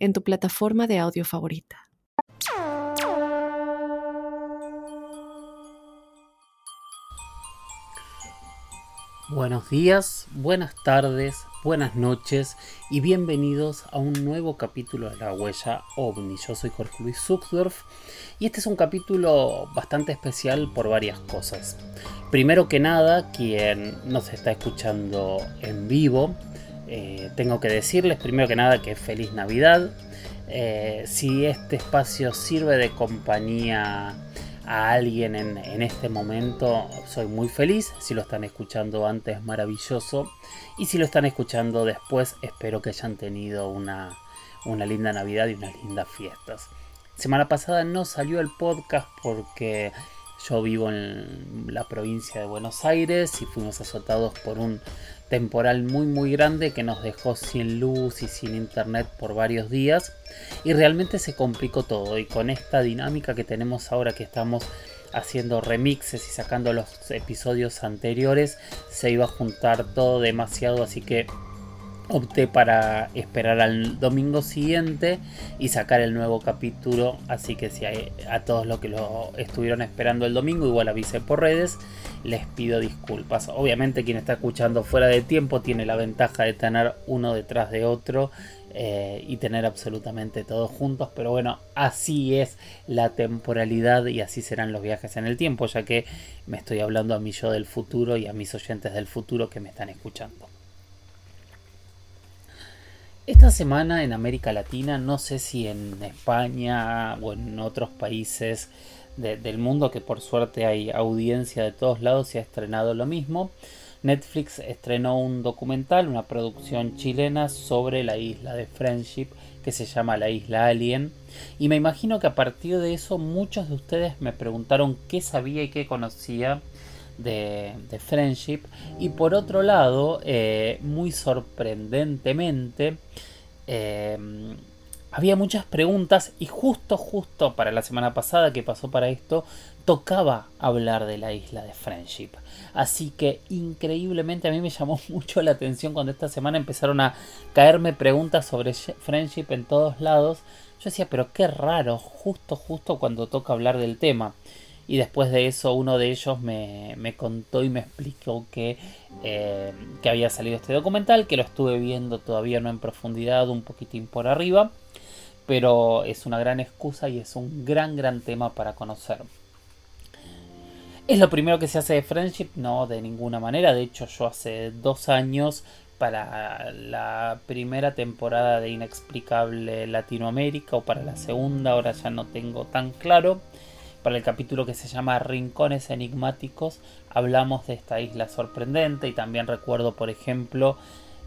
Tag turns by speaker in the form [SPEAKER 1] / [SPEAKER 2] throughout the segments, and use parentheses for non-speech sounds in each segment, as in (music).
[SPEAKER 1] en tu plataforma de audio favorita.
[SPEAKER 2] Buenos días, buenas tardes, buenas noches y bienvenidos a un nuevo capítulo de La Huella OVNI. Yo soy Jorge Luis Zuckdorf y este es un capítulo bastante especial por varias cosas. Primero que nada, quien nos está escuchando en vivo, eh, tengo que decirles primero que nada que feliz Navidad. Eh, si este espacio sirve de compañía a alguien en, este momento, soy muy feliz. Si lo están escuchando antes, maravilloso. Y si lo están escuchando después, espero que hayan tenido una, una linda Navidad y unas lindas fiestas. Semana pasada no salió el podcast porque yo vivo en la provincia de Buenos Aires y fuimos azotados por un temporal muy muy grande que nos dejó sin luz y sin internet por varios días. Y realmente se complicó todo. Y con esta dinámica que tenemos ahora que estamos haciendo remixes y sacando los episodios anteriores se iba a juntar todo demasiado. Así que opté para esperar al domingo siguiente y sacar el nuevo capítulo. Así que si hay, a todos los que lo estuvieron esperando el domingo, igual avisé por redes, les pido disculpas. Obviamente quien está escuchando fuera de tiempo tiene la ventaja de tener uno detrás de otro. Eh, y tener absolutamente todos juntos, pero bueno, así es la temporalidad y así serán los viajes en el tiempo, ya que me estoy hablando a mi yo del futuro y a mis oyentes del futuro que me están escuchando. Esta semana en América Latina, no sé si en España o en otros países del mundo, que por suerte hay audiencia de todos lados, se ha estrenado lo mismo. Netflix estrenó un documental, una producción chilena sobre la isla de Friendship que se llama La Isla Alien. Y me imagino que a partir de eso muchos de ustedes me preguntaron qué sabía y qué conocía de, Friendship. Y por otro lado, eh, muy sorprendentemente, eh, había muchas preguntas y justo, justo para la semana pasada que pasó para esto, tocaba hablar de la isla de Friendship. Así que increíblemente a mí me llamó (laughs) mucho la atención cuando esta semana empezaron a caerme preguntas sobre Friendship en todos lados. Yo decía, pero qué raro, justo, justo cuando toca hablar del tema y después de eso uno de ellos me, contó y me explicó que, eh, que había salido este documental, que lo estuve viendo todavía no en profundidad, un poquitín por arriba, pero es una gran excusa y es un gran, gran tema para conocer. ¿Es lo primero que se hace de Friendship? No, de ninguna manera. De hecho, yo hace dos años, para la primera temporada de Inexplicable Latinoamérica o para la segunda, ahora ya no tengo tan claro, para el capítulo que se llama Rincones Enigmáticos hablamos de esta isla sorprendente y también recuerdo por ejemplo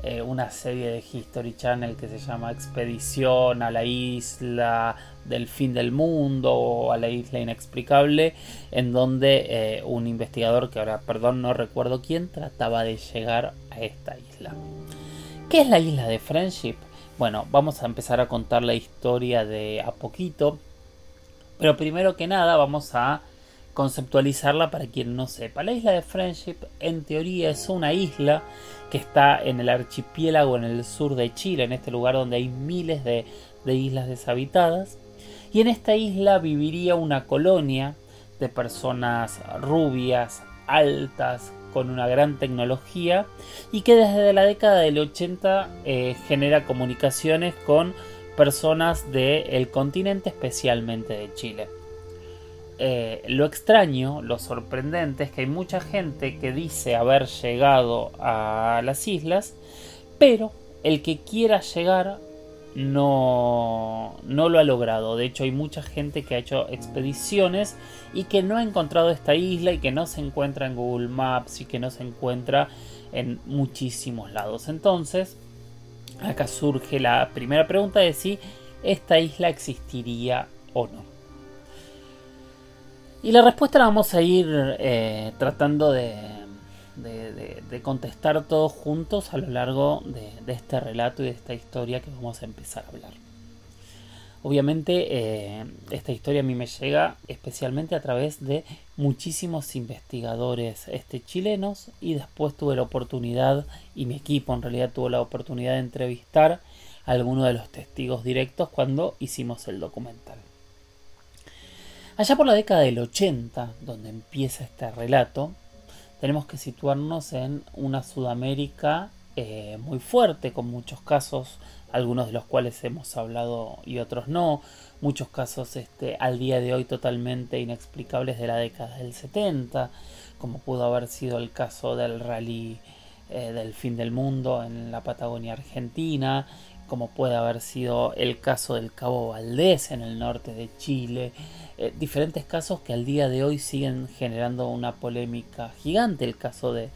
[SPEAKER 2] eh, una serie de History Channel que se llama Expedición a la isla del fin del mundo o a la isla inexplicable en donde eh, un investigador que ahora perdón no recuerdo quién trataba de llegar a esta isla. ¿Qué es la isla de Friendship? Bueno, vamos a empezar a contar la historia de a poquito pero primero que nada vamos a conceptualizarla para quien no sepa. La isla de Friendship en teoría es una isla que está en el archipiélago en el sur de Chile, en este lugar donde hay miles de, islas deshabitadas. Y en esta isla viviría una colonia de personas rubias, altas, con una gran tecnología y que desde la década del 80 eh, genera comunicaciones con personas del continente, especialmente de Chile. Eh, lo extraño, lo sorprendente es que hay mucha gente que dice haber llegado a las islas, pero el que quiera llegar no, no lo ha logrado. De hecho, hay mucha gente que ha hecho expediciones y que no ha encontrado esta isla y que no se encuentra en Google Maps y que no se encuentra en muchísimos lados. Entonces, acá surge la primera pregunta de si esta isla existiría o no. Y la respuesta la vamos a ir eh, tratando de, contestar todos juntos a lo largo de, este relato y de esta historia que vamos a empezar a hablar. Obviamente eh, esta historia a mí me llega especialmente a través de muchísimos investigadores este, chilenos y después tuve la oportunidad y mi equipo en realidad tuvo la oportunidad de entrevistar a algunos de los testigos directos cuando hicimos el documental. Allá por la década del 80, donde empieza este relato, tenemos que situarnos en una Sudamérica eh, muy fuerte, con muchos casos algunos de los cuales hemos hablado y otros no, muchos casos este, al día de hoy totalmente inexplicables de la década del 70, como pudo haber sido el caso del rally eh, del fin del mundo en la Patagonia Argentina, como puede haber sido el caso del Cabo Valdés en el norte de Chile, eh, diferentes casos que al día de hoy siguen generando una polémica gigante, el caso de,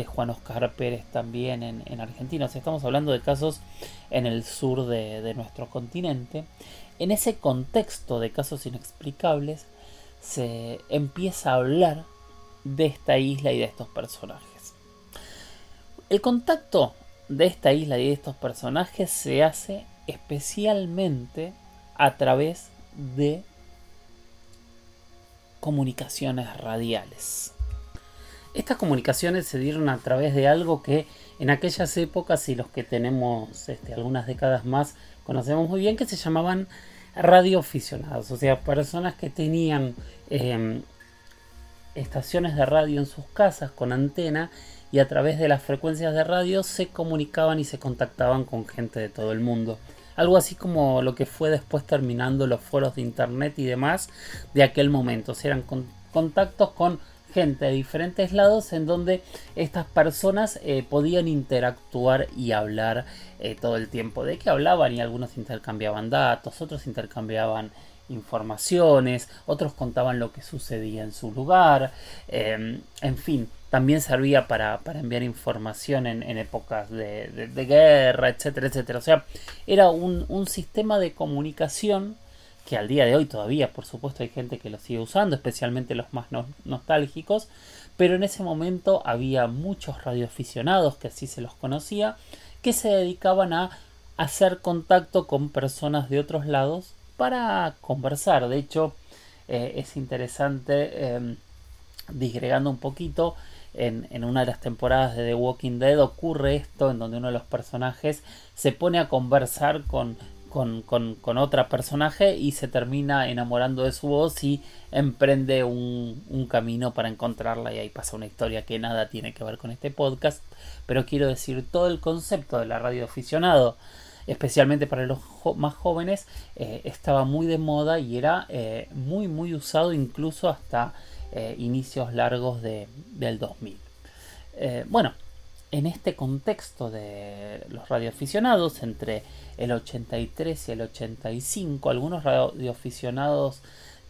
[SPEAKER 2] de Juan Oscar Pérez también en, Argentina. O sea, estamos hablando de casos en el sur de, nuestro continente. En ese contexto de casos inexplicables se empieza a hablar de esta isla y de estos personajes. El contacto de esta isla y de estos personajes se hace especialmente a través de comunicaciones radiales. Estas comunicaciones se dieron a través de algo que en aquellas épocas y los que tenemos este, algunas décadas más conocemos muy bien que se llamaban radioaficionados, o sea, personas que tenían em, estaciones de radio en sus casas con antena y a través de las frecuencias de radio se comunicaban y se contactaban con gente de todo el mundo. Algo así como lo que fue después terminando los foros de internet y demás de aquel momento. O sea, eran contactos con gente de diferentes lados en donde estas personas eh, podían interactuar y hablar eh, todo el tiempo. De qué hablaban y algunos intercambiaban datos, otros intercambiaban informaciones, otros contaban lo que sucedía en su lugar, em, en fin, también servía para, enviar información en, épocas de, guerra, etcétera, etcétera. O sea, era un, un sistema de comunicación que al día de hoy todavía, por supuesto, hay gente que lo sigue usando, especialmente los más nostálgicos, pero en ese momento había muchos radioaficionados, que así se los conocía, que se dedicaban a hacer contacto con personas de otros lados para conversar. De hecho, eh, es interesante, em, disgregando un poquito, en, en, una de las temporadas de The Walking Dead ocurre esto, en donde uno de los personajes se pone a conversar con con, con, otra personaje y se termina enamorando de su voz y emprende un, camino para encontrarla y ahí pasa una historia que nada tiene que ver con este podcast. Pero quiero decir todo el concepto de la radio aficionado especialmente para los más jóvenes eh, estaba muy de moda y era eh, muy muy usado incluso hasta eh, inicios largos de, del 2000 bueno en este contexto de los radioaficionados, entre el 83 y el 85, algunos radioaficionados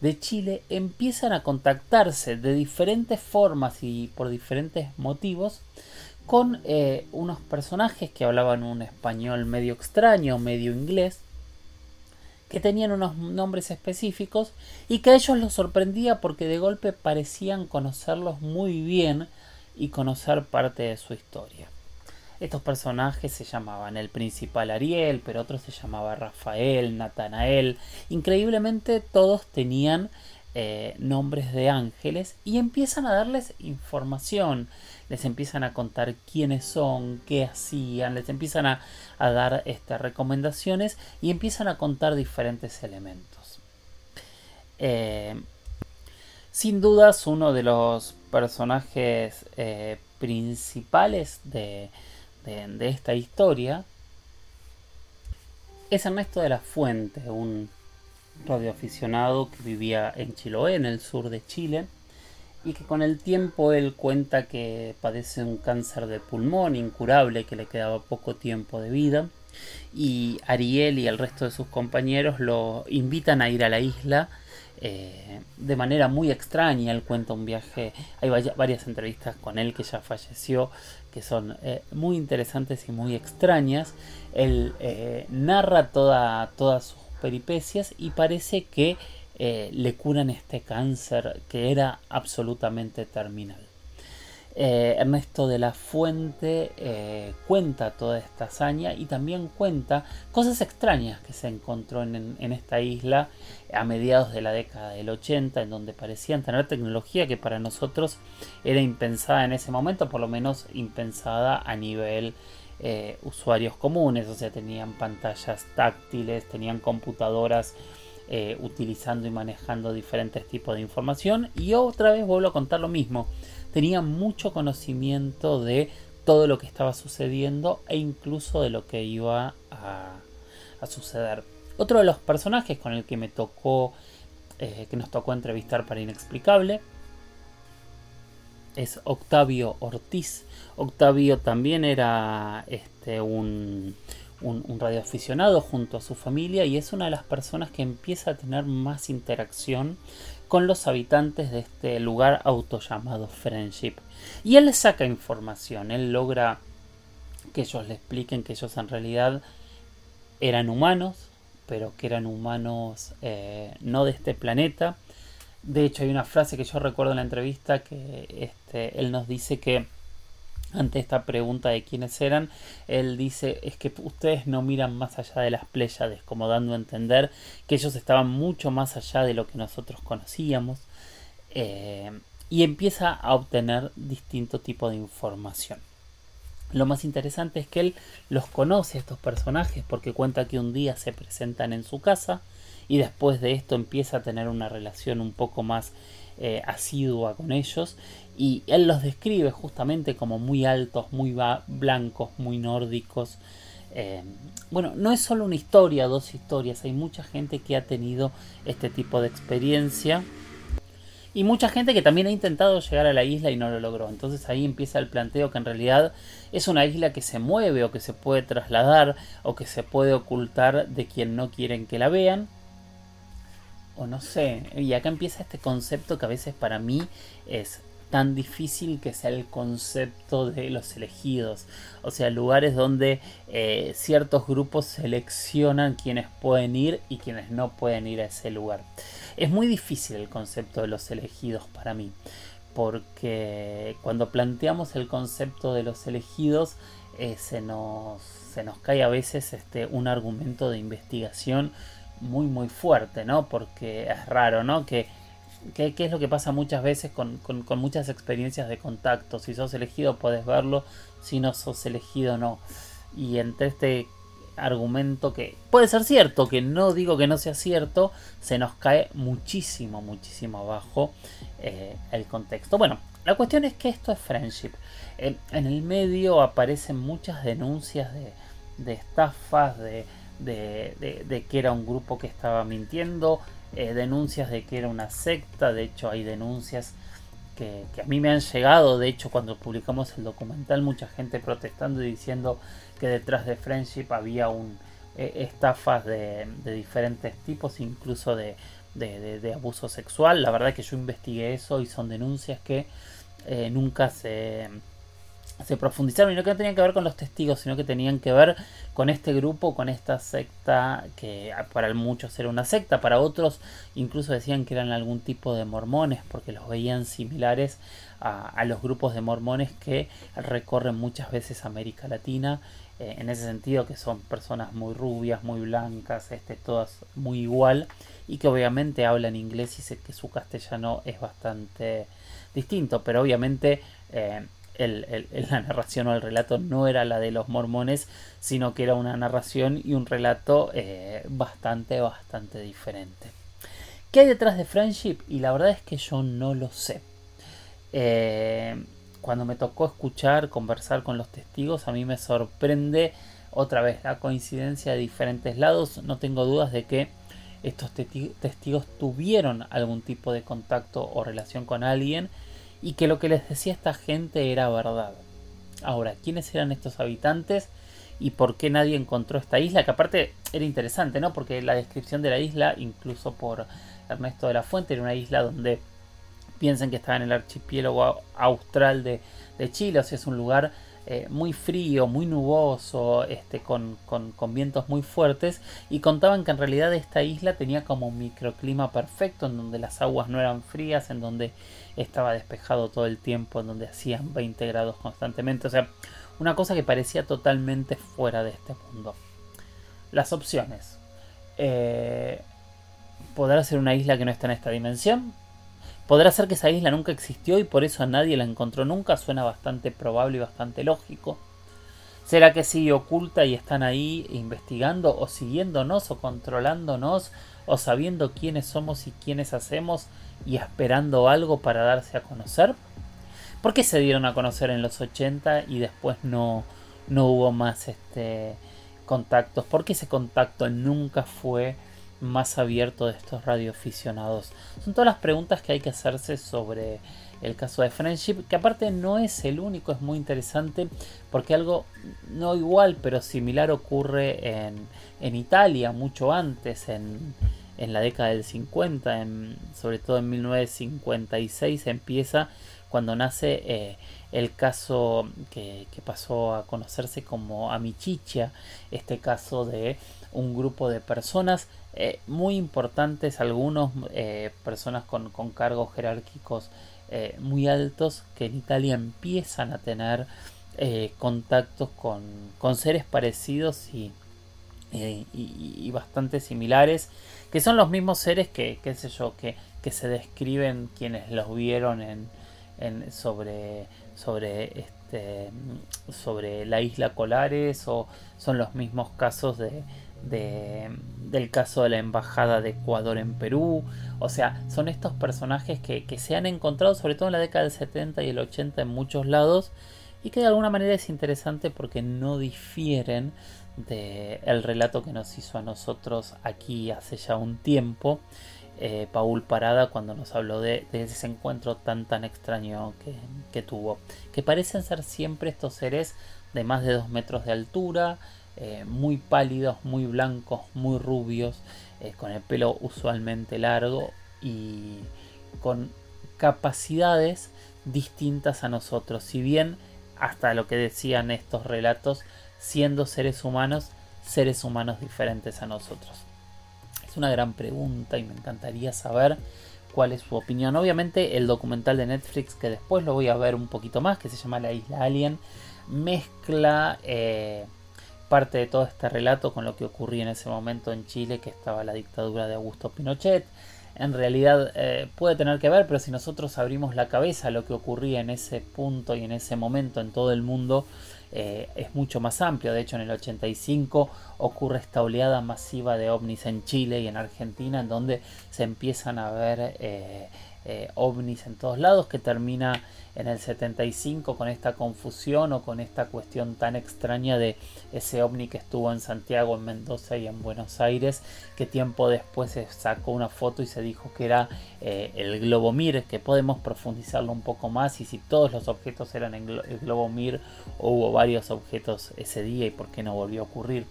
[SPEAKER 2] de Chile empiezan a contactarse de diferentes formas y por diferentes motivos con eh, unos personajes que hablaban un español medio extraño, medio inglés, que tenían unos nombres específicos y que a ellos los sorprendía porque de golpe parecían conocerlos muy bien y conocer parte de su historia. Estos personajes se llamaban el principal Ariel, pero otros se llamaba Rafael, Natanael. Increíblemente todos tenían eh, nombres de ángeles y empiezan a darles información, les empiezan a contar quiénes son, qué hacían, les empiezan a, dar estas recomendaciones y empiezan a contar diferentes elementos. Eh, sin dudas, uno de los personajes eh, principales de, esta historia es Ernesto de la Fuente, un radioaficionado que vivía en Chiloé, en el sur de Chile, y que con el tiempo él cuenta que padece un cáncer de pulmón incurable, que le quedaba poco tiempo de vida, y Ariel y el resto de sus compañeros lo invitan a ir a la isla eh, de manera muy extraña. Él cuenta un viaje, hay varias entrevistas con él que ya falleció, que son eh, muy interesantes y muy extrañas. Él eh, narra toda, toda su peripecias y parece que le curan este cáncer que era absolutamente terminal. Eh, Ernesto de la Fuente eh, cuenta toda esta hazaña y también cuenta cosas extrañas que se encontró en, esta isla a mediados de la década del 80, en donde parecían tener tecnología que para nosotros era impensada en ese momento, por lo menos impensada a nivel eh, usuarios comunes, o sea, tenían pantallas táctiles, tenían computadoras utilizando y manejando diferentes tipos de información. Y otra vez vuelvo a contar lo mismo tenía mucho conocimiento de todo lo que estaba sucediendo e incluso de lo que iba a, suceder. Otro de los personajes con el que me tocó, eh, que nos tocó entrevistar para Inexplicable, es Octavio Ortiz. Octavio también era este, un, un, un radioaficionado junto a su familia y es una de las personas que empieza a tener más interacción con los habitantes de este lugar auto llamado Friendship. Y él le saca información, él logra que ellos le expliquen que ellos en realidad eran humanos, pero que eran humanos eh, no de este planeta. De hecho, hay una frase que yo recuerdo en la entrevista que este, él nos dice que ante esta pregunta de quiénes eran, él dice es que ustedes no miran más allá de las Pléyades, como dando a entender que ellos estaban mucho más allá de lo que nosotros conocíamos. Eh, y empieza a obtener distinto tipo de información. Lo más interesante es que él los conoce a estos personajes porque cuenta que un día se presentan en su casa y después de esto empieza a tener una relación un poco más eh, asidua con ellos y él los describe justamente como muy altos, muy blancos, muy nórdicos. Eh, bueno, no es solo una historia, dos historias, hay mucha gente que ha tenido este tipo de experiencia y mucha gente que también ha intentado llegar a la isla y no lo logró. Entonces ahí empieza el planteo que en realidad es una isla que se mueve o que se puede trasladar o que se puede ocultar de quien no quieren que la vean no sé, y acá empieza este concepto que a veces para mí es tan difícil que sea el concepto de los elegidos, o sea, lugares donde eh, ciertos grupos seleccionan quienes pueden ir y quienes no pueden ir a ese lugar. Es muy difícil el concepto de los elegidos para mí, porque cuando planteamos el concepto de los elegidos eh, se, nos, se nos cae a veces este, un argumento de investigación muy muy fuerte, ¿no? Porque es raro, ¿no? Que, que, es lo que pasa muchas veces con, con, muchas experiencias de contacto. Si sos elegido puedes verlo, si no sos elegido no. Y entre este argumento que puede ser cierto, que no digo que no sea cierto, se nos cae muchísimo, muchísimo abajo eh, el contexto. Bueno, la cuestión es que esto es friendship. en el medio aparecen muchas denuncias de, de estafas, de, de, que era un grupo que estaba mintiendo, eh, denuncias de que era una secta, de hecho hay denuncias que, a mí me han llegado, de hecho cuando publicamos el documental mucha gente protestando y diciendo que detrás de Friendship había un, eh, estafas de, diferentes tipos, incluso de, de, abuso sexual, la verdad que yo investigué eso y son denuncias que eh, nunca se se profundizaron y no que tenían que ver con los testigos, sino que tenían que ver con este grupo, con esta secta que para muchos era una secta, para otros incluso decían que eran algún tipo de mormones porque los veían similares a, los grupos de mormones que recorren muchas veces América Latina, eh, en ese sentido que son personas muy rubias, muy blancas, este, todas muy igual y que obviamente hablan inglés y sé que su castellano es bastante distinto, pero obviamente... Eh, la narración o el relato no era la de los mormones, sino que era una narración y un relato eh, bastante, bastante diferente. ¿Qué hay detrás de Friendship? Y la verdad es que yo no lo sé. Eh, cuando me tocó escuchar, conversar con los testigos, a mí me sorprende otra vez la coincidencia de diferentes lados. No tengo dudas de que estos testigos tuvieron algún tipo de contacto o relación con alguien y que lo que les decía esta gente era verdad. Ahora, ¿quiénes eran estos habitantes y por qué nadie encontró esta isla? Que aparte era interesante, ¿no? Porque la descripción de la isla, incluso por Ernesto de la Fuente, era una isla donde piensen que estaba en el archipiélago austral de, Chile, o sea, es un lugar eh, muy frío, muy nuboso, este, con, vientos muy fuertes, y contaban que en realidad esta isla tenía como un microclima perfecto, en donde las aguas no eran frías, en donde estaba despejado todo el tiempo, en donde hacían 20 grados constantemente, o sea, una cosa que parecía totalmente fuera de este mundo. Las opciones. Eh, ¿Podrá ser una isla que no está en esta dimensión? Podrá ser que esa isla nunca existió y por eso a nadie la encontró nunca, suena bastante probable y bastante lógico. ¿Será que sigue oculta y están ahí investigando o siguiéndonos o controlándonos o sabiendo quiénes somos y quiénes hacemos y esperando algo para darse a conocer? ¿Por qué se dieron a conocer en los 80 y después no, no hubo más este, contactos? ¿Por qué ese contacto nunca fue más abierto de estos radioaficionados? Son todas las preguntas que hay que hacerse sobre el caso de Friendship, que aparte no es el único, es muy interesante porque algo no igual pero similar ocurre en, en Italia mucho antes, en, en, la década del 50, en, sobre todo en 1956 empieza cuando nace eh, el caso que, que, pasó a conocerse como Amichicha, este caso de un grupo de personas eh, muy importantes, algunos eh, personas con, cargos jerárquicos eh, muy altos que en Italia empiezan a tener contactos con, con, seres parecidos y, y, bastante similares, que son los mismos seres que, qué sé yo, que, que se describen quienes los vieron en, en sobre, sobre este sobre la isla Colares o son los mismos casos de, del caso de la Embajada de Ecuador en Perú. O sea, son estos personajes que, se han encontrado sobre todo en la década del 70 y el 80 en muchos lados y que de alguna manera es interesante porque no difieren del relato que nos hizo a nosotros aquí hace ya un tiempo. Eh, Paul Parada cuando nos habló de, ese encuentro tan tan extraño que, que, tuvo. Que parecen ser siempre estos seres de más de dos metros de altura, eh, muy pálidos, muy blancos, muy rubios, eh, con el pelo usualmente largo y con capacidades distintas a nosotros. Si bien, hasta lo que decían estos relatos, siendo seres humanos, seres humanos diferentes a nosotros. Es una gran pregunta y me encantaría saber cuál es su opinión. Obviamente el documental de Netflix, que después lo voy a ver un poquito más, que se llama La Isla Alien, mezcla... Eh, parte de todo este relato con lo que ocurría en ese momento en Chile, que estaba la dictadura de Augusto Pinochet. En realidad eh, puede tener que ver, pero si nosotros abrimos la cabeza a lo que ocurría en ese punto y en ese momento en todo el mundo, eh, es mucho más amplio. De hecho, en el 85 ocurre esta oleada masiva de ovnis en Chile y en Argentina, en donde se empiezan a ver eh, ovnis en todos lados, que termina en el 75 con esta confusión o con esta cuestión tan extraña de ese ovni que estuvo en Santiago, en Mendoza y en Buenos Aires, que tiempo después se sacó una foto y se dijo que era eh, el globo Mir, que podemos profundizarlo un poco más y si todos los objetos eran el globo Mir o hubo varios objetos ese día y por qué no volvió a ocurrir.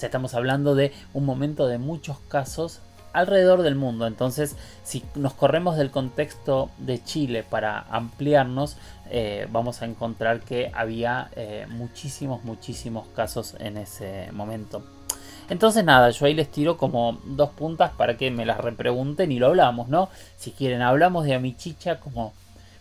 [SPEAKER 2] Estamos hablando de un momento de muchos casos alrededor del mundo. Entonces, si nos corremos del contexto de Chile para ampliarnos, eh, vamos a encontrar que había eh, muchísimos, muchísimos casos en ese momento. Entonces nada, yo ahí les tiro como dos puntas para que me las repregunten y lo hablamos, ¿no? Si quieren, hablamos de Amichicha como,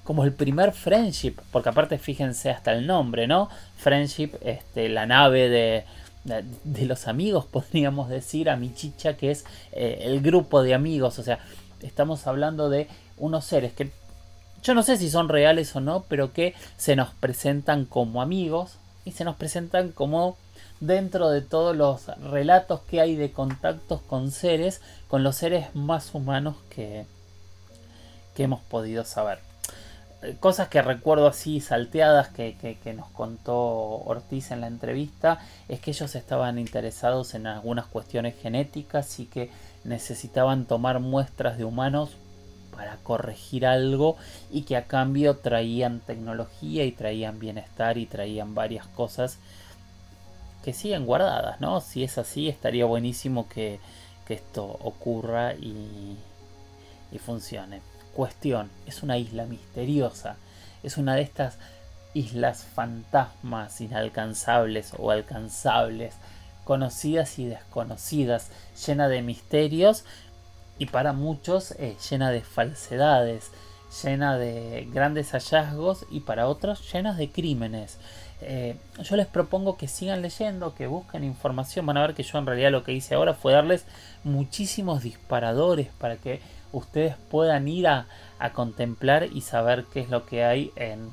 [SPEAKER 2] como el primer friendship, porque aparte fíjense hasta el nombre, ¿no? Friendship, este, la nave de, de los amigos, (laughs) podríamos decir, a mi chicha, que es eh, el grupo de amigos. O sea, estamos hablando de unos seres que yo no sé si son reales o no, pero que se nos presentan como amigos y se nos presentan como dentro de todos los relatos que hay de contactos con seres, con los seres más humanos que, que hemos podido saber cosas que recuerdo así salteadas que, nos contó Ortiz en la entrevista es que ellos estaban interesados en algunas cuestiones genéticas y que necesitaban tomar muestras de humanos para corregir algo y que a cambio traían tecnología y traían bienestar y traían varias cosas que siguen guardadas, ¿no? Si es así, estaría buenísimo que, esto ocurra y, y funcione cuestión, es una isla misteriosa, es una de estas islas fantasmas inalcanzables o alcanzables, conocidas y desconocidas, llena de misterios y para muchos eh, llena de falsedades, llena de grandes hallazgos y para otros llenas de crímenes. Eh, yo les propongo que sigan leyendo, que busquen información. Van a ver que yo en realidad lo que hice ahora fue darles muchísimos disparadores para que ustedes puedan ir a, contemplar y saber qué es lo que hay en,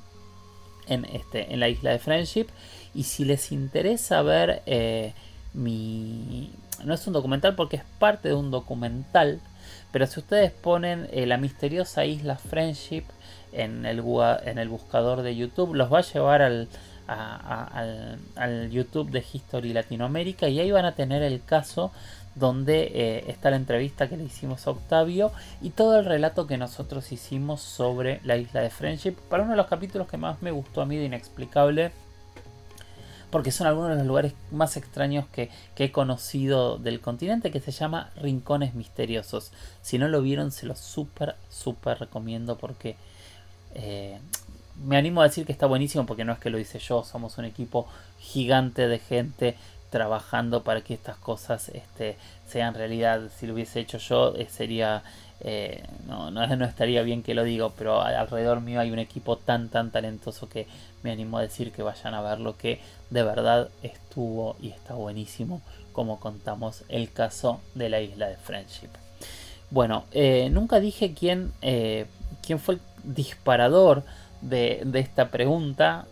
[SPEAKER 2] en, este, en la isla de Friendship. Y si les interesa ver eh, mi... No es un documental porque es parte de un documental. Pero si ustedes ponen eh, la misteriosa isla Friendship en el, en el buscador de YouTube, los va a llevar al, al, YouTube de History Latinoamérica y ahí van a tener el caso donde eh, está la entrevista que le hicimos a Octavio y todo el relato que nosotros hicimos sobre la isla de Friendship para uno de los capítulos que más me gustó a mí de Inexplicable porque son algunos de los lugares más extraños que, he conocido del continente, que se llama Rincones Misteriosos. Si no lo vieron, se los súper, súper recomiendo porque eh, me animo a decir que está buenísimo porque no es que lo hice yo, somos un equipo gigante de gente trabajando para que estas cosas este, sean realidad. Si lo hubiese hecho yo, eh, sería. Eh, no, no, (laughs) estaría bien que lo digo, pero alrededor mío hay un equipo tan, tan talentoso que me animo a decir que vayan a ver lo que de verdad estuvo y está buenísimo, como contamos el caso de la isla de Friendship. Bueno, eh, nunca dije quién, quién fue el disparador de, esta pregunta,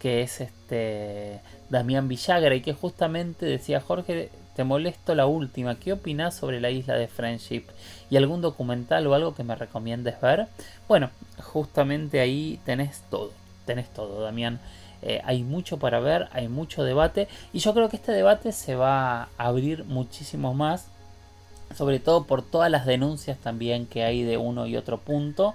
[SPEAKER 2] que es este Damián Villagra, y que justamente decía Jorge, te molesto la última, ¿qué opinas sobre la isla de Friendship? ¿Y algún documental o algo que me recomiendes ver? Bueno, justamente ahí tenés todo, tenés todo, Damián. Eh, hay mucho para ver, hay mucho debate y yo creo que este debate se va a abrir muchísimo más, sobre todo por todas las denuncias también que hay de uno y otro punto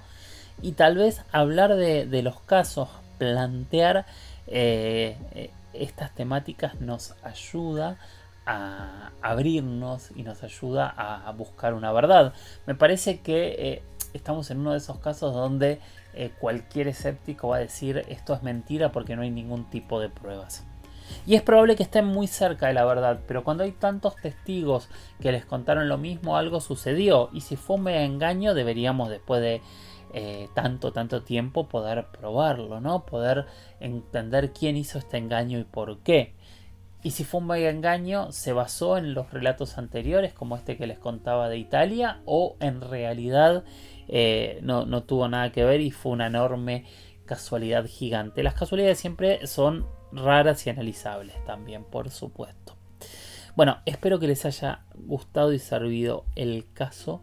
[SPEAKER 2] y tal vez hablar de, los casos, plantear eh, eh, estas temáticas nos ayuda a abrirnos y nos ayuda a buscar una verdad. Me parece que eh, estamos en uno de esos casos donde cualquier escéptico va a decir esto es mentira porque no hay ningún tipo de pruebas. Y es probable que estén muy cerca de la verdad, pero cuando hay tantos testigos que les contaron lo mismo, algo sucedió. Y si fue un engaño, deberíamos después de eh, tanto, tanto tiempo poder probarlo, ¿no? Poder entender quién hizo este engaño y por qué. Y si fue un mega engaño, ¿se basó en los relatos anteriores, como este que les contaba de Italia, o en realidad eh, no, no tuvo nada que ver y fue una enorme casualidad gigante? Las casualidades siempre son raras y analizables también, por supuesto. Bueno, espero que les haya gustado y servido el caso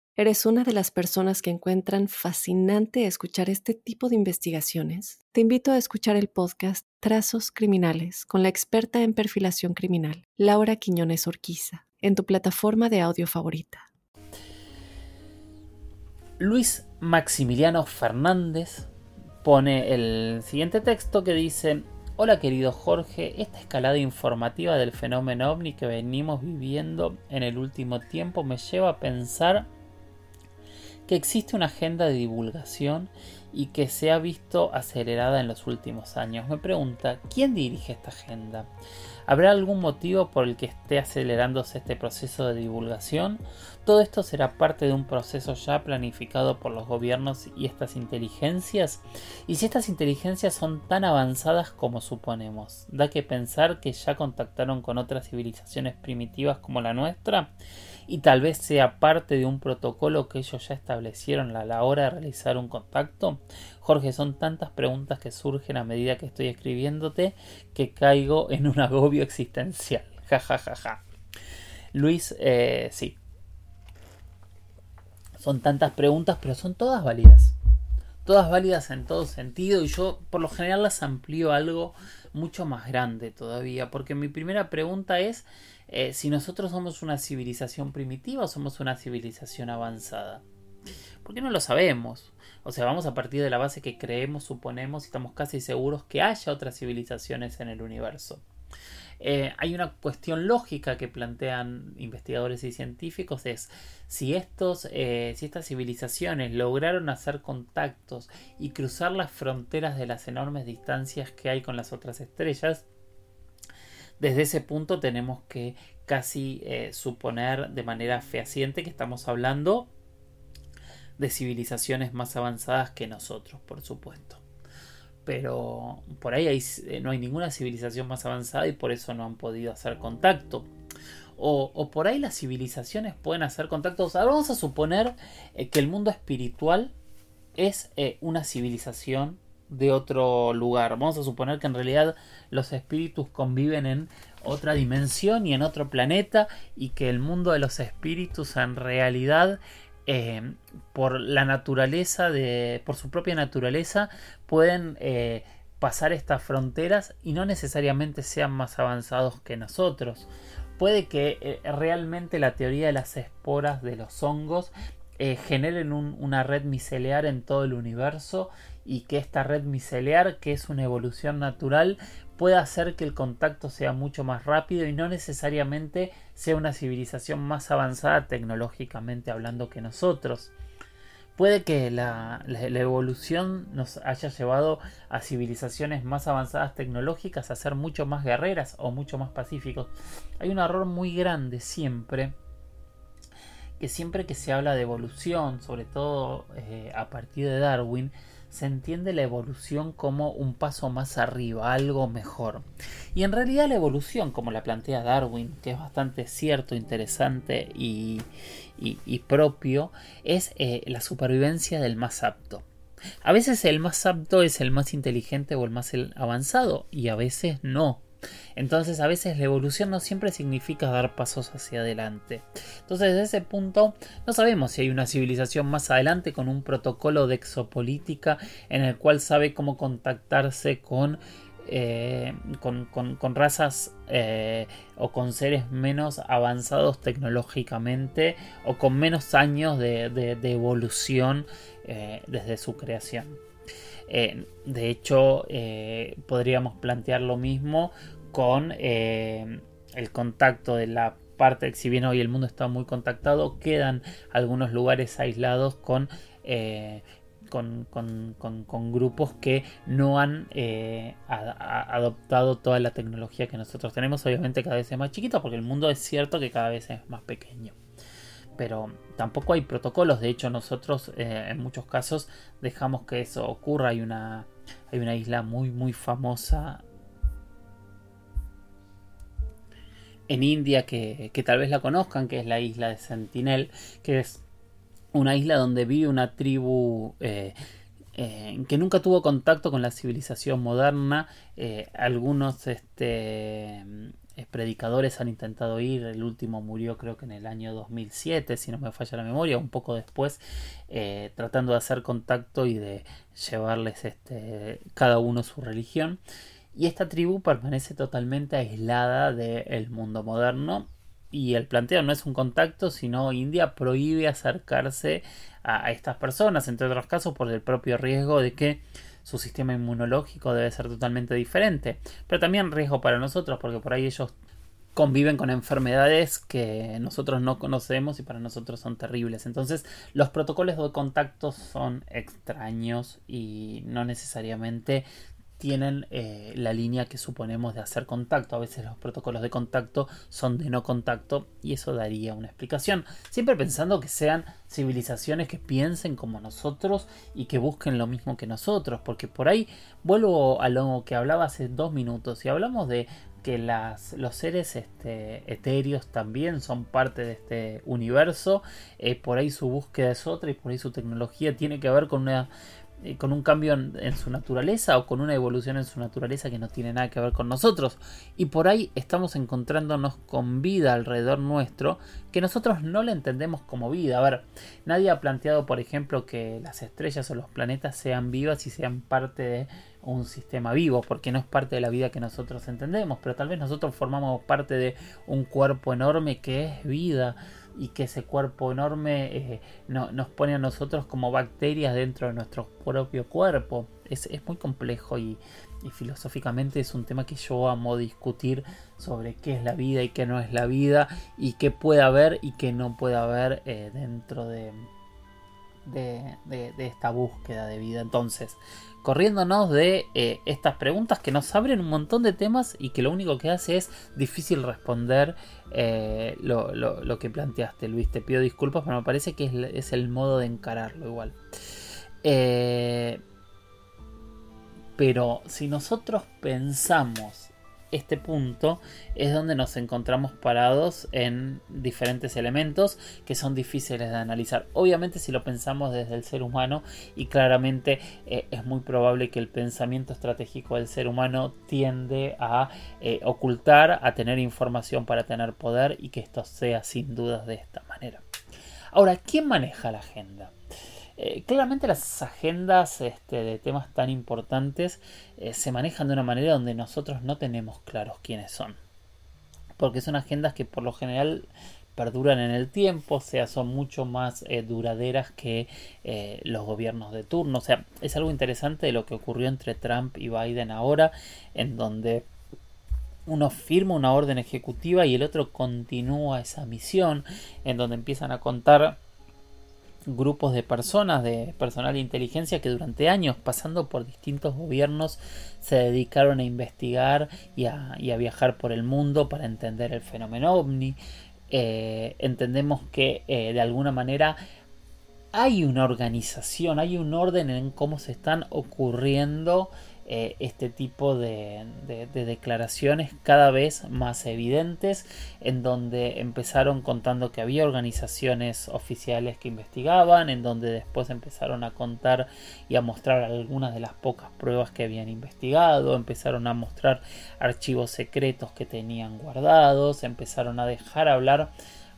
[SPEAKER 1] ¿Eres una de las personas que encuentran fascinante escuchar este tipo de investigaciones? Te invito a escuchar el podcast Trazos Criminales con la experta en perfilación criminal, Laura Quiñones Orquiza, en tu plataforma de audio favorita.
[SPEAKER 2] Luis Maximiliano Fernández pone el siguiente texto que dice, Hola querido Jorge, esta escalada informativa del fenómeno ovni que venimos viviendo en el último tiempo me lleva a pensar que existe una agenda de divulgación y que se ha visto acelerada en los últimos años. Me pregunta, ¿quién dirige esta agenda? ¿Habrá algún motivo por el que esté acelerándose este proceso de divulgación? Todo esto será parte de un proceso ya planificado por los gobiernos y estas inteligencias. Y si estas inteligencias son tan avanzadas como suponemos, da que pensar que ya contactaron con otras civilizaciones primitivas como la nuestra y tal vez sea parte de un protocolo que ellos ya establecieron a la hora de realizar un contacto? Jorge, son tantas preguntas que surgen a medida que estoy escribiéndote que caigo en un agobio existencial. (laughs) Ja, ja, ja, ja. Luis, eh, sí. Son tantas preguntas, pero son todas válidas. Todas válidas en todo sentido y yo por lo general las amplío algo mucho más grande todavía, porque mi primera pregunta es eh, si nosotros somos una civilización primitiva o somos una civilización avanzada. Porque no lo sabemos. O sea, vamos a partir de la base que creemos, suponemos y estamos casi seguros que haya otras civilizaciones en el universo. Eh, hay una cuestión lógica que plantean investigadores y científicos es si estos eh, si estas civilizaciones lograron hacer contactos y cruzar las fronteras de las enormes distancias que hay con las otras estrellas desde ese punto tenemos que casi eh, suponer de manera fehaciente que estamos hablando de civilizaciones más avanzadas que nosotros, por supuesto pero por ahí eh, no hay ninguna civilización más avanzada y por eso no han podido hacer contacto. O, por ahí las civilizaciones pueden hacer contactos. Ahora vamos a suponer eh, que el mundo espiritual es una civilización de otro lugar. Vamos a suponer que en realidad los espíritus conviven en otra dimensión y en otro planeta y que el mundo de los espíritus en realidad eh, por la naturaleza de. por su propia naturaleza, pueden eh, pasar estas fronteras y no necesariamente sean más avanzados que nosotros. Puede que eh, realmente la teoría de las esporas de los hongos generen una red miceliar en todo el universo y que esta red miceliar, que es una evolución natural, puede hacer que el contacto sea mucho más rápido y no necesariamente sea una civilización más avanzada tecnológicamente hablando que nosotros. Puede que la, evolución nos haya llevado a civilizaciones más avanzadas tecnológicas a ser mucho más guerreras o mucho más pacíficos. Hay un error muy grande siempre, que siempre que se habla de evolución, sobre todo eh, a partir de Darwin, se entiende la evolución como un paso más arriba, algo mejor. Y en realidad la evolución, como la plantea Darwin, que es bastante cierto, interesante y, propio, es eh, la supervivencia del más apto. A veces el más apto es el más inteligente o el más avanzado y a veces no. Entonces a veces la evolución no siempre significa dar pasos hacia adelante. Entonces desde ese punto no sabemos si hay una civilización más adelante con un protocolo de exopolítica en el cual sabe cómo contactarse con eh, con, razas eh, o con seres menos avanzados tecnológicamente o con menos años de, evolución eh, desde su creación. De hecho, podríamos plantear lo mismo con eh, el contacto de la parte, si bien hoy el mundo está muy contactado, quedan algunos lugares aislados con, eh, con, grupos que no han eh, adoptado toda la tecnología que nosotros tenemos. Obviamente cada vez es más chiquito porque el mundo es cierto que cada vez es más pequeño. Pero tampoco hay protocolos, de hecho nosotros en muchos casos dejamos que eso ocurra. Hay una, hay una isla muy muy famosa en India que, tal vez la conozcan, que es la isla de Sentinel, que es una isla donde vive una tribu eh, eh, que nunca tuvo contacto con la civilización moderna. Eh, algunos este, predicadores han intentado ir, el último murió creo que en el año 2007, si no me falla la memoria, un poco después, tratando de hacer contacto y de llevarles este, cada uno su religión. Y esta tribu permanece totalmente aislada del mundo moderno. Y el planteo no es un contacto, sino India prohíbe acercarse a, estas personas, entre otros casos por el propio riesgo de que su sistema inmunológico debe ser totalmente diferente, pero también riesgo para nosotros porque por ahí ellos conviven con enfermedades que nosotros no conocemos y para nosotros son terribles. Entonces los protocolos de contacto son extraños y no necesariamente tienen eh, la línea que suponemos de hacer contacto. A veces los protocolos de contacto son de no contacto y eso daría una explicación. Siempre pensando que sean civilizaciones que piensen como nosotros y que busquen lo mismo que nosotros. Porque por ahí vuelvo a lo que hablaba hace dos minutos y hablamos de que las, los seres este, etéreos también son parte de este universo. Eh, por ahí su búsqueda es otra y por ahí su tecnología tiene que ver con una eh, con un cambio en, su naturaleza o con una evolución en su naturaleza que no tiene nada que ver con nosotros. Y por ahí estamos encontrándonos con vida alrededor nuestro que nosotros no la entendemos como vida. A ver, nadie ha planteado, por ejemplo, que las estrellas o los planetas sean vivas y sean parte de un sistema vivo, porque no es parte de la vida que nosotros entendemos, pero tal vez nosotros formamos parte de un cuerpo enorme que es vida y que ese cuerpo enorme eh, nos pone a nosotros como bacterias dentro de nuestro propio cuerpo. Es, muy complejo y, filosóficamente es un tema que yo amo discutir sobre qué es la vida y qué no es la vida y qué puede haber y qué no puede haber eh, dentro de, de, de, esta búsqueda de vida. Entonces, corriéndonos de eh, estas preguntas que nos abren un montón de temas y que lo único que hace es difícil responder eh, lo, que planteaste, Luis. Te pido disculpas, pero me parece que es, el modo de encararlo igual. Eh, pero si nosotros pensamos este punto es donde nos encontramos parados en diferentes elementos que son difíciles de analizar. Obviamente si lo pensamos desde el ser humano y claramente eh, es muy probable que el pensamiento estratégico del ser humano tiende a eh, ocultar, a tener información para tener poder y que esto sea sin dudas de esta manera. Ahora, ¿quién maneja la agenda? Eh, claramente las agendas este, de temas tan importantes eh, se manejan de una manera donde nosotros no tenemos claros quiénes son. Porque son agendas que por lo general perduran en el tiempo, o sea, son mucho más eh, duraderas que los gobiernos de turno. O sea, es algo interesante de lo que ocurrió entre Trump y Biden ahora, en donde uno firma una orden ejecutiva y el otro continúa esa misión, en donde empiezan a contar grupos de personas, de personal de inteligencia que durante años, pasando por distintos gobiernos, se dedicaron a investigar y a, viajar por el mundo para entender el fenómeno ovni. Eh, entendemos que eh, de alguna manera hay una organización, hay un orden en cómo se están ocurriendo eh, este tipo de, declaraciones cada vez más evidentes en donde empezaron contando que había organizaciones oficiales que investigaban en donde después empezaron a contar y a mostrar algunas de las pocas pruebas que habían investigado empezaron a mostrar archivos secretos que tenían guardados empezaron a dejar hablar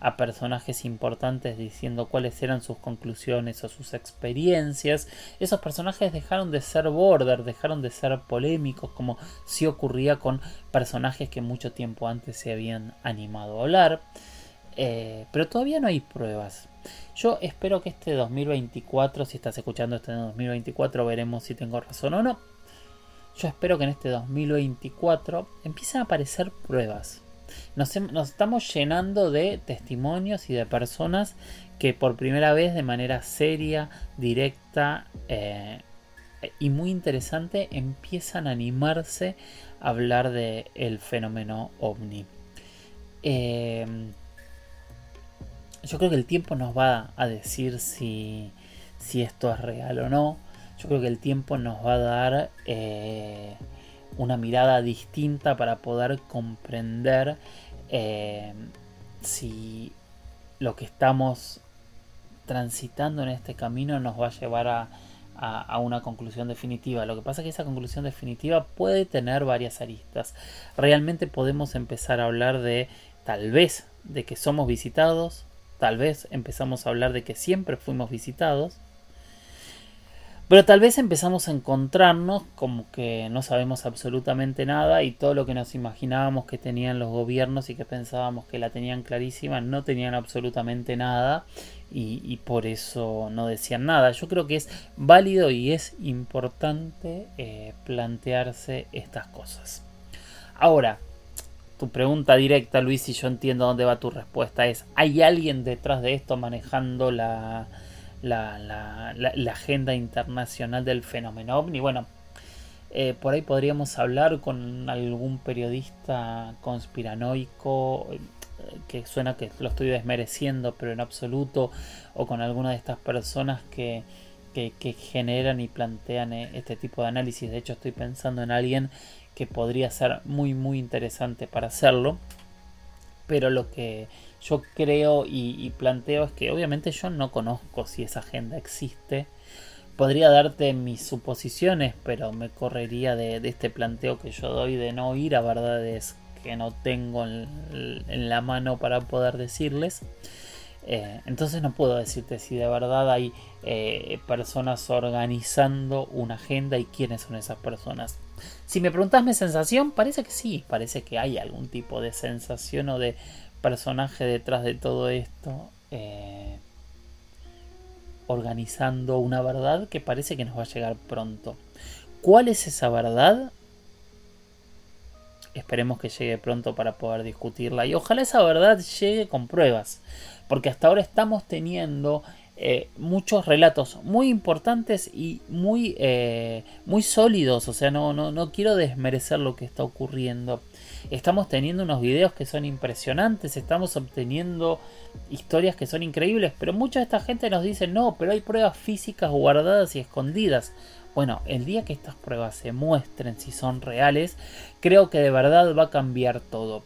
[SPEAKER 2] a personajes importantes diciendo cuáles eran sus conclusiones o sus experiencias. Esos personajes dejaron de ser border, dejaron de ser polémicos, como si ocurría con personajes que mucho tiempo antes se habían animado a hablar. Eh, pero todavía no hay pruebas. Yo espero que este 2024, si estás escuchando este 2024, veremos si tengo razón o no. Yo espero que en este 2024 empiecen a aparecer pruebas nos, estamos llenando de testimonios y de personas que por primera vez de manera seria, directa eh, y muy interesante empiezan a animarse a hablar del el fenómeno ovni. Eh, yo creo que el tiempo nos va a decir si, si esto es real o no. Yo creo que el tiempo nos va a dar eh, una mirada distinta para poder comprender eh, si lo que estamos transitando en este camino nos va a llevar a, una conclusión definitiva. Lo que pasa es que esa conclusión definitiva puede tener varias aristas. Realmente podemos empezar a hablar de tal vez de que somos visitados, tal vez empezamos a hablar de que siempre fuimos visitados, pero tal vez empezamos a encontrarnos como que no sabemos absolutamente nada y todo lo que nos imaginábamos que tenían los gobiernos y que pensábamos que la tenían clarísima no tenían absolutamente nada y, por eso no decían nada. Yo creo que es válido y es importante eh, plantearse estas cosas. Ahora, tu pregunta directa, Luis, y yo entiendo dónde va tu respuesta, es, ¿hay alguien detrás de esto manejando la la, la, agenda internacional del fenómeno ovni. Bueno, eh, por ahí podríamos hablar con algún periodista conspiranoico eh, que suena que lo estoy desmereciendo, pero en absoluto, o con alguna de estas personas que, que, generan y plantean eh, este tipo de análisis. De hecho, estoy pensando en alguien que podría ser muy, muy interesante para hacerlo. Pero lo que yo creo y, planteo es que obviamente yo no conozco si esa agenda existe. Podría darte mis suposiciones, pero me correría de, este planteo que yo doy de no ir a verdades que no tengo en, la mano para poder decirles. Eh, entonces no puedo decirte si de verdad hay eh, personas organizando una agenda y quiénes son esas personas. Si me preguntas mi sensación, parece que sí, parece que hay algún tipo de sensación o de personaje detrás de todo esto eh, organizando una verdad que parece que nos va a llegar pronto. ¿Cuál es esa verdad? Esperemos que llegue pronto para poder discutirla. Y ojalá esa verdad llegue con pruebas. Porque hasta ahora estamos teniendo eh, muchos relatos muy importantes y muy, eh, muy sólidos. O sea, no, no, no quiero desmerecer lo que está ocurriendo. Estamos teniendo unos videos que son impresionantes. Estamos obteniendo historias que son increíbles. Pero mucha de esta gente nos dice, no, pero hay pruebas físicas guardadas y escondidas. Bueno, el día que estas pruebas se muestren si son reales, creo que de verdad va a cambiar todo.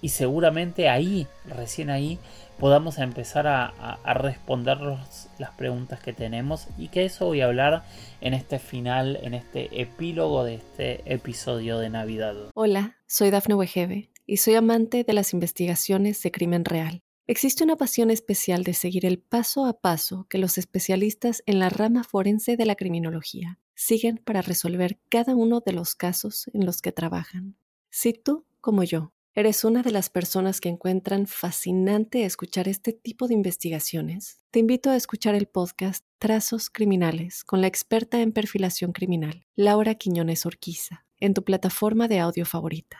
[SPEAKER 2] Y seguramente ahí, recién ahí, podamos empezar a, respondernos las preguntas que tenemos y que eso voy a hablar en este final, en este epílogo de este episodio de Navidad.
[SPEAKER 1] Hola, soy Dafne Wegebe y soy amante de las investigaciones de crimen real. Existe una pasión especial de seguir el paso a paso que los especialistas en la rama forense de la criminología siguen para resolver cada uno de los casos en los que trabajan. Si tú, como yo, eres una de las personas que encuentran fascinante escuchar este tipo de investigaciones, te invito a escuchar el podcast Trazos Criminales con la experta en perfilación criminal, Laura Quiñones Orquiza, en tu plataforma de audio favorita.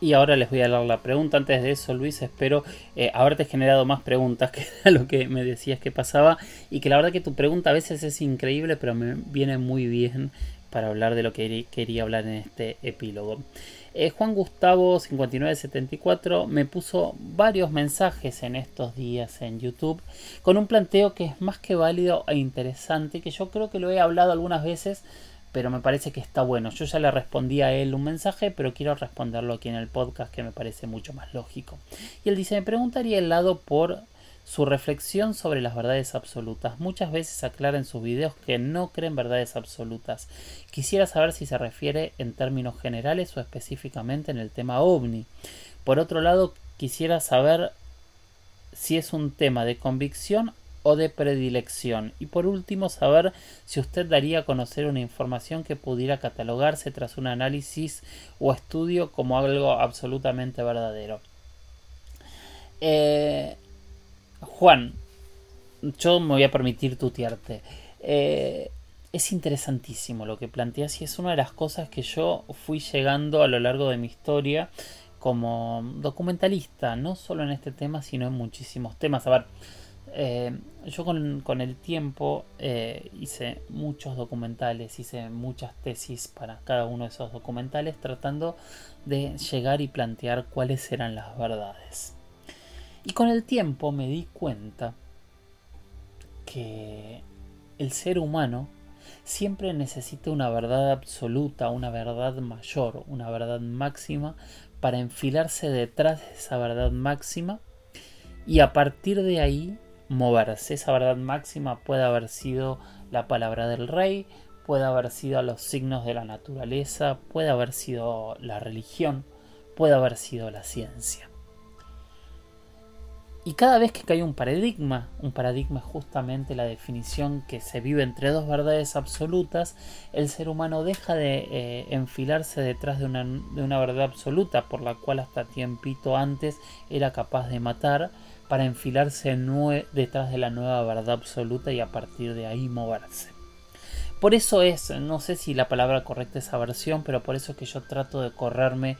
[SPEAKER 2] Y ahora les voy a dar la pregunta. Antes de eso, Luis, espero eh, haberte generado más preguntas (laughs) que lo que me decías que pasaba. Y que la verdad que tu pregunta a veces es increíble, pero me viene muy bien para hablar de lo que quería hablar en este epílogo. Eh, Juan Gustavo 5974 me puso varios mensajes en estos días en YouTube con un planteo que es más que válido e interesante, que yo creo que lo he hablado algunas veces pero me parece que está bueno. Yo ya le respondí a él un mensaje, pero quiero responderlo aquí en el podcast que me parece mucho más lógico. Y él dice, me preguntaría el lado por su reflexión sobre las verdades absolutas. Muchas veces aclara en sus videos que no creen verdades absolutas. Quisiera saber si se refiere en términos generales o específicamente en el tema ovni. Por otro lado, quisiera saber si es un tema de convicción o de predilección. Y por último, saber si usted daría a conocer una información que pudiera catalogarse tras un análisis o estudio como algo absolutamente verdadero. Eh, Juan, yo me voy a permitir tutearte. Eh, es interesantísimo lo que planteas y es una de las cosas que yo fui llegando a lo largo de mi historia como documentalista, no solo en este tema, sino en muchísimos temas. A ver, eh, yo con, el tiempo eh, hice muchos documentales, hice muchas tesis para cada uno de esos documentales tratando de llegar y plantear cuáles eran las verdades. Y con el tiempo me di cuenta que el ser humano siempre necesita una verdad absoluta, una verdad mayor, una verdad máxima para enfilarse detrás de esa verdad máxima y a partir de ahí moverse. Esa verdad máxima puede haber sido la palabra del rey, puede haber sido los signos de la naturaleza, puede haber sido la religión, puede haber sido la ciencia. Y cada vez que cae un paradigma, un paradigma es justamente la definición que se vive entre dos verdades absolutas, el ser humano deja de eh, enfilarse detrás de una, de una verdad absoluta por la cual hasta tiempito antes era capaz de matar, para enfilarse detrás de la nueva verdad absoluta y a partir de ahí moverse. Por eso es, no sé si la palabra correcta es aversión, pero por eso es que yo trato de correrme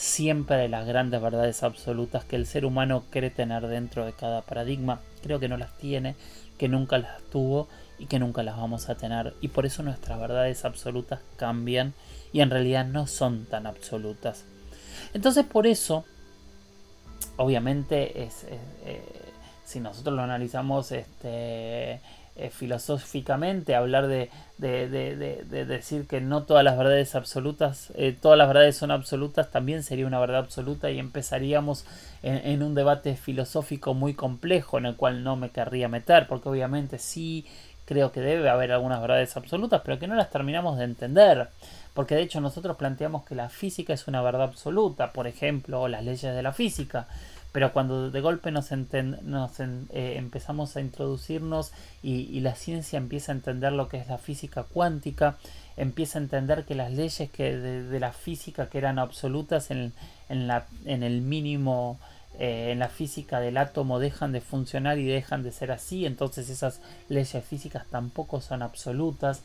[SPEAKER 2] siempre las grandes verdades absolutas que el ser humano cree tener dentro de cada paradigma. Creo que no las tiene, que nunca las tuvo y que nunca las vamos a tener. Y por eso nuestras verdades absolutas cambian y en realidad no son tan absolutas. Entonces por eso obviamente es, eh, si nosotros lo analizamos este, eh, filosóficamente, hablar de, decir que no todas las verdades absolutas, eh, todas las verdades son absolutas, también sería una verdad absoluta y empezaríamos en, un debate filosófico muy complejo en el cual no me querría meter, porque obviamente sí creo que debe haber algunas verdades absolutas, pero que no las terminamos de entender. Porque de hecho nosotros planteamos que la física es una verdad absoluta, por ejemplo, las leyes de la física. Pero cuando de golpe nos, nos eh, empezamos a introducirnos y, la ciencia empieza a entender lo que es la física cuántica, empieza a entender que las leyes que de, la física que eran absolutas en el mínimo eh, en la física del átomo dejan de funcionar y dejan de ser así, entonces esas leyes físicas tampoco son absolutas.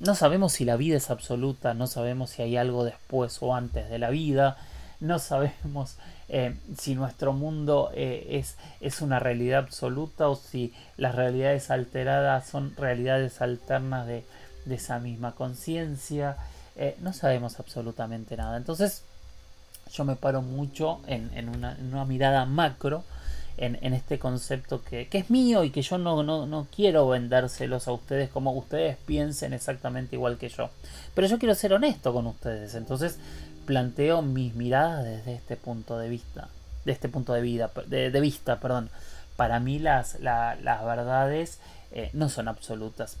[SPEAKER 2] No sabemos si la vida es absoluta, no sabemos si hay algo después o antes de la vida, no sabemos eh, si nuestro mundo eh, es, es, una realidad absoluta o si las realidades alteradas son realidades alternas de, de esa misma conciencia. Eh, no sabemos absolutamente nada. Entonces yo me paro mucho en, en, una, una, mirada macro. En, en este concepto que, que, es mío y que yo no, no, no quiero vendérselos a ustedes como ustedes piensen exactamente igual que yo. Pero yo quiero ser honesto con ustedes. Entonces planteo mis miradas desde este punto de vista, de este punto de, vida, de, vista, perdón. Para mí las, la, las verdades eh, no son absolutas.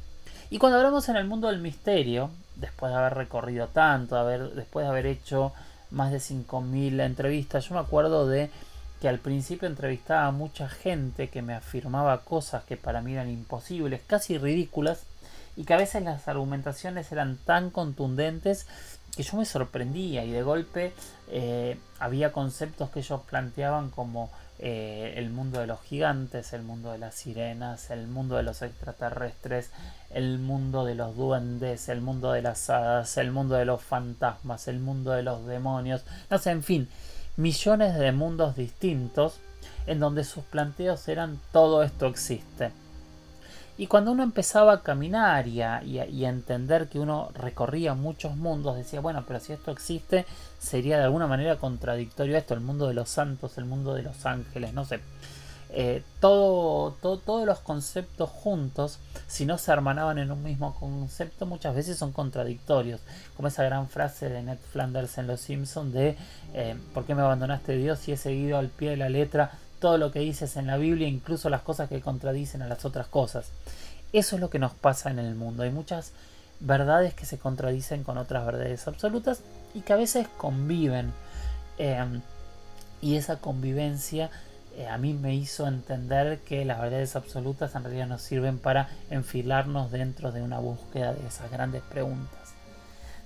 [SPEAKER 2] Y cuando hablamos en el mundo del misterio, después de haber recorrido tanto, después de haber hecho más de 5.000 entrevistas, yo me acuerdo de que al principio entrevistaba a mucha gente que me afirmaba cosas que para mí eran imposibles, casi ridículas, y que a veces las argumentaciones eran tan contundentes que yo me sorprendía y de golpe eh, había conceptos que ellos planteaban como eh, el mundo de los gigantes, el mundo de las sirenas, el mundo de los extraterrestres, el mundo de los duendes, el mundo de las hadas, el mundo de los fantasmas, el mundo de los demonios, no sé, en fin, millones de mundos distintos en donde sus planteos eran todo esto existe. Y cuando uno empezaba a caminar y a, entender que uno recorría muchos mundos, decía, bueno, pero si esto existe, sería de alguna manera contradictorio a esto, el mundo de los santos, el mundo de los ángeles, no sé. Eh, todo, todos los conceptos juntos, si no se hermanaban en un mismo concepto, muchas veces son contradictorios. Como esa gran frase de Ned Flanders en Los Simpsons de eh, ¿por qué me abandonaste Dios si he seguido al pie de la letra todo lo que dices en la Biblia, incluso las cosas que contradicen a las otras cosas. Eso es lo que nos pasa en el mundo. Hay muchas verdades que se contradicen con otras verdades absolutas y que a veces conviven. Em, y esa convivencia eh, a mí me hizo entender que las verdades absolutas en realidad nos sirven para enfilarnos dentro de una búsqueda de esas grandes preguntas.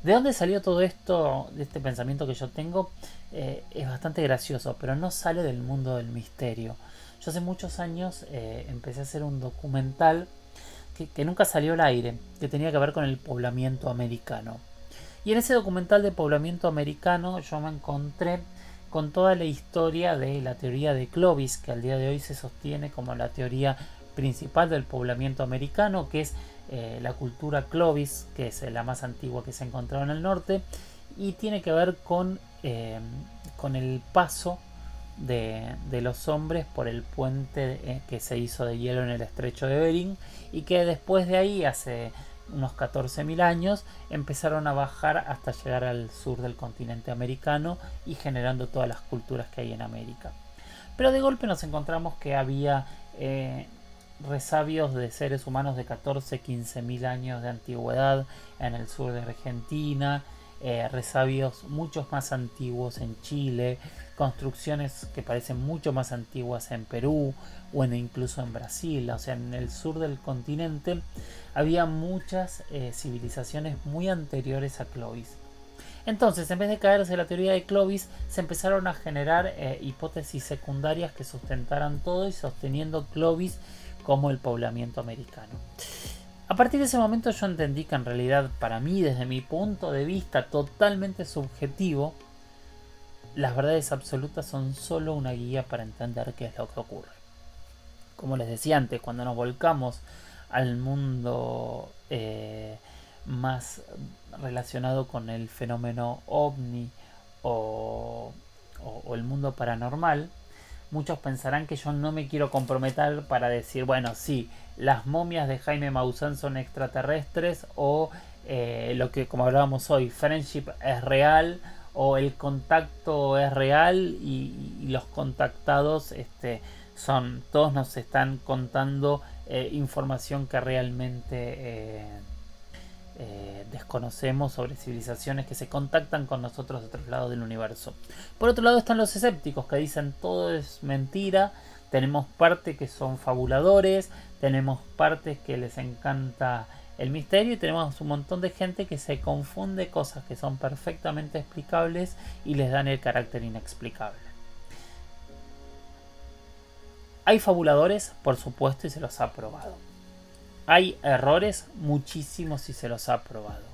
[SPEAKER 2] ¿De dónde salió todo esto, de este pensamiento que yo tengo? Eh, es bastante gracioso, pero no sale del mundo del misterio. Yo hace muchos años eh, empecé a hacer un documental que, nunca salió al aire, que tenía que ver con el poblamiento americano. Y en ese documental de poblamiento americano yo me encontré con toda la historia de la teoría de Clovis, que al día de hoy se sostiene como la teoría principal del poblamiento americano, que es eh, la cultura Clovis, que es la más antigua que se ha encontrado en el norte, y tiene que ver con, eh, con el paso de, los hombres por el puente eh, que se hizo de hielo en el estrecho de Bering y que después de ahí, hace unos 14.000 años, empezaron a bajar hasta llegar al sur del continente americano y generando todas las culturas que hay en América. Pero de golpe nos encontramos que había resabios de seres humanos de 14, 15 mil años de antigüedad en el sur de Argentina, eh, resabios muchos más antiguos en Chile, construcciones que parecen mucho más antiguas en Perú o incluso en Brasil, o sea, en el sur del continente había muchas eh, civilizaciones muy anteriores a Clovis. Entonces, en vez de caerse la teoría de Clovis, se empezaron a generar eh, hipótesis secundarias que sustentaran todo y sosteniendo Clovis como el poblamiento americano. A partir de ese momento yo entendí que en realidad para mí, desde mi punto de vista totalmente subjetivo, las verdades absolutas son solo una guía para entender qué es lo que ocurre. Como les decía antes, cuando nos volcamos al mundo eh, más relacionado con el fenómeno ovni o el mundo paranormal, muchos pensarán que yo no me quiero comprometer para decir, bueno, sí, las momias de Jaime Maussan son extraterrestres o eh, lo que como hablábamos hoy, friendship es real o el contacto es real y, los contactados este, son, todos nos están contando eh, información que realmente... Eh, desconocemos sobre civilizaciones que se contactan con nosotros de otro lado del universo. Por otro lado están los escépticos que dicen todo es mentira, tenemos parte que son fabuladores, tenemos partes que les encanta el misterio y tenemos un montón de gente que se confunde cosas que son perfectamente explicables y les dan el carácter inexplicable. Hay fabuladores, por supuesto, y se los ha probado. Hay errores, muchísimos y se los ha probado.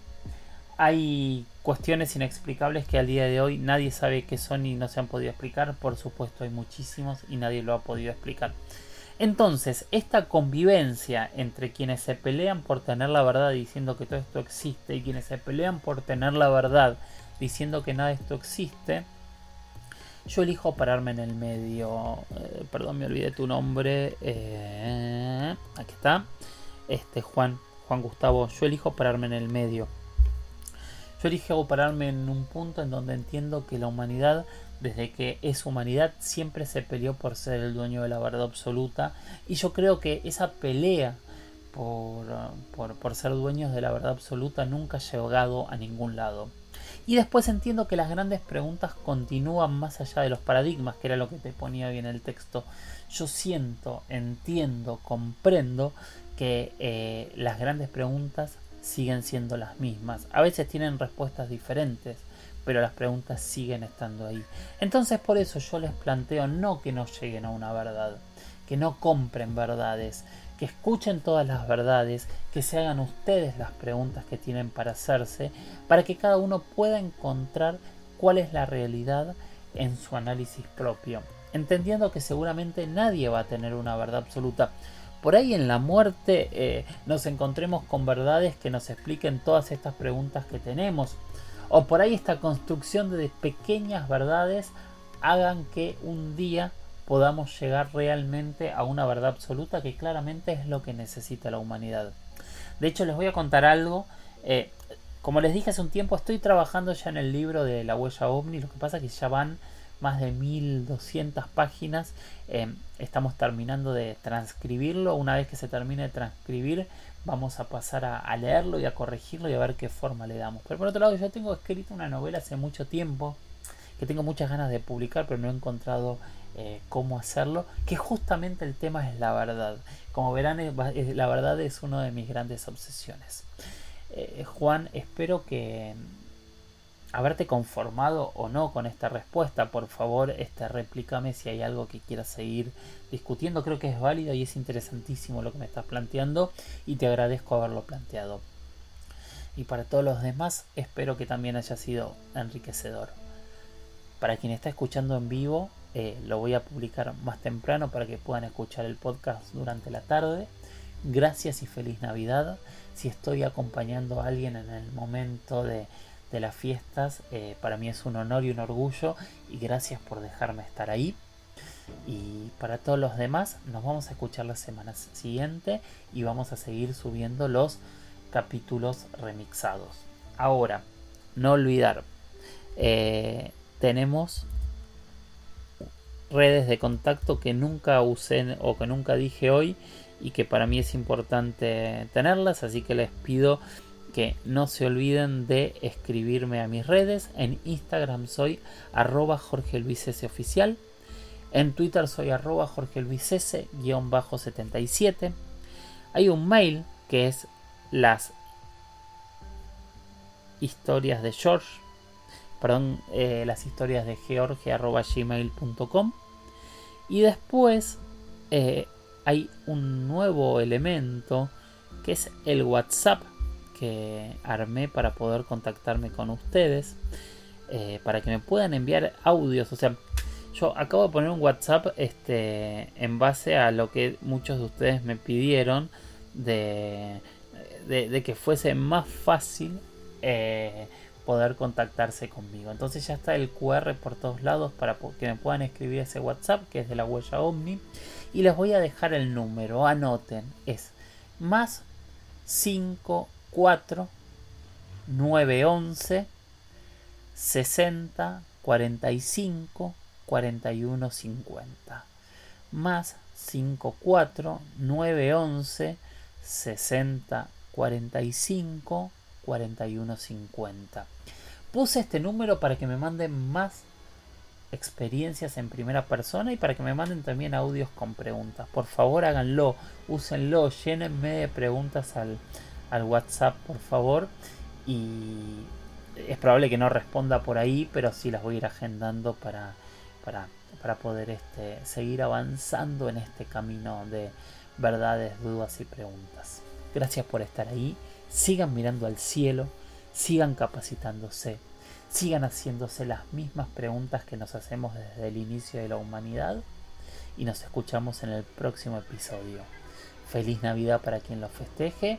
[SPEAKER 2] Hay cuestiones inexplicables que al día de hoy nadie sabe qué son y no se han podido explicar. Por supuesto hay muchísimos y nadie lo ha podido explicar. Entonces, esta convivencia entre quienes se pelean por tener la verdad diciendo que todo esto existe y quienes se pelean por tener la verdad diciendo que nada de esto existe, yo elijo pararme en el medio. Eh, perdón, me olvidé tu nombre. Eh, aquí está. Este Juan, Juan Gustavo. Yo elijo pararme en el medio. Yo elijo pararme en un punto en donde entiendo que la humanidad, desde que es humanidad, siempre se peleó por ser el dueño de la verdad absoluta. Y yo creo que esa pelea por, por, ser dueños de la verdad absoluta nunca ha llegado a ningún lado. Y después entiendo que las grandes preguntas continúan más allá de los paradigmas, que era lo que te ponía bien el texto. Yo siento, entiendo, comprendo que eh, las grandes preguntas siguen siendo las mismas. A veces tienen respuestas diferentes, pero las preguntas siguen estando ahí. Entonces por eso yo les planteo no que no lleguen a una verdad, que no compren verdades, que escuchen todas las verdades, que se hagan ustedes las preguntas que tienen para hacerse, para que cada uno pueda encontrar cuál es la realidad en su análisis propio, entendiendo que seguramente nadie va a tener una verdad absoluta por ahí en la muerte eh, nos encontremos con verdades que nos expliquen todas estas preguntas que tenemos. O por ahí esta construcción de pequeñas verdades hagan que un día podamos llegar realmente a una verdad absoluta que claramente es lo que necesita la humanidad. De hecho, les voy a contar algo. Eh, como les dije hace un tiempo, estoy trabajando ya en el libro de la huella ovni. Lo que pasa es que ya van más de 1200 páginas. Em, estamos terminando de transcribirlo. Una vez que se termine de transcribir, vamos a pasar a, leerlo y a corregirlo y a ver qué forma le damos. Pero por otro lado, yo tengo escrito una novela hace mucho tiempo que tengo muchas ganas de publicar, pero no he encontrado eh, cómo hacerlo. Que justamente el tema es la verdad. Como verán, la verdad es una de mis grandes obsesiones. Eh, Juan, espero que haberte conformado o no con esta respuesta. Por favor, este, replícame si hay algo que quieras seguir discutiendo. Creo que es válido y es interesantísimo lo que me estás planteando y te agradezco haberlo planteado. Y para todos los demás, espero que también haya sido enriquecedor. Para quien está escuchando en vivo, eh, lo voy a publicar más temprano para que puedan escuchar el podcast durante la tarde. Gracias y feliz Navidad. Si estoy acompañando a alguien en el momento de de las fiestas. Eh, para mí es un honor y un orgullo y gracias por dejarme estar ahí. Y para todos los demás, nos vamos a escuchar la semana siguiente y vamos a seguir subiendo los capítulos remixados. Ahora, no olvidar, eh, tenemos redes de contacto que nunca usé o que nunca dije hoy y que para mí es importante tenerlas, así que les pido que no se olviden de escribirme a mis redes. En Instagram soy arroba Jorge Luis. Oficial. En Twitter soy arroba Jorge Luis S. 77. Hay un mail que es las historias de George. Perdón, eh, las historias de George arroba gmail.com. Y después eh, hay un nuevo elemento que es el WhatsApp armé para poder contactarme con ustedes, eh, para que me puedan enviar audios. O sea, yo acabo de poner un WhatsApp este, en base a lo que muchos de ustedes me pidieron de, de, que fuese más fácil eh, poder contactarse conmigo. Entonces ya está el QR por todos lados para que me puedan escribir ese WhatsApp que es de la huella Omni. Y les voy a dejar el número, anoten, es más 5 4 911 60 45 41 50 más 54 911 60 45 41 50 puse este número para que me manden más experiencias en primera persona y para que me manden también audios con preguntas. Por favor háganlo úsenlo llénenme de preguntas al, al WhatsApp, por favor. Y es probable que no responda por ahí, pero sí las voy a ir agendando para, para para poder este, seguir avanzando en este camino de verdades, dudas y preguntas. Gracias por estar ahí. Sigan mirando al cielo, sigan capacitándose, sigan haciéndose las mismas preguntas que nos hacemos desde el inicio de la humanidad y nos escuchamos en el próximo episodio. Feliz Navidad para quien lo festeje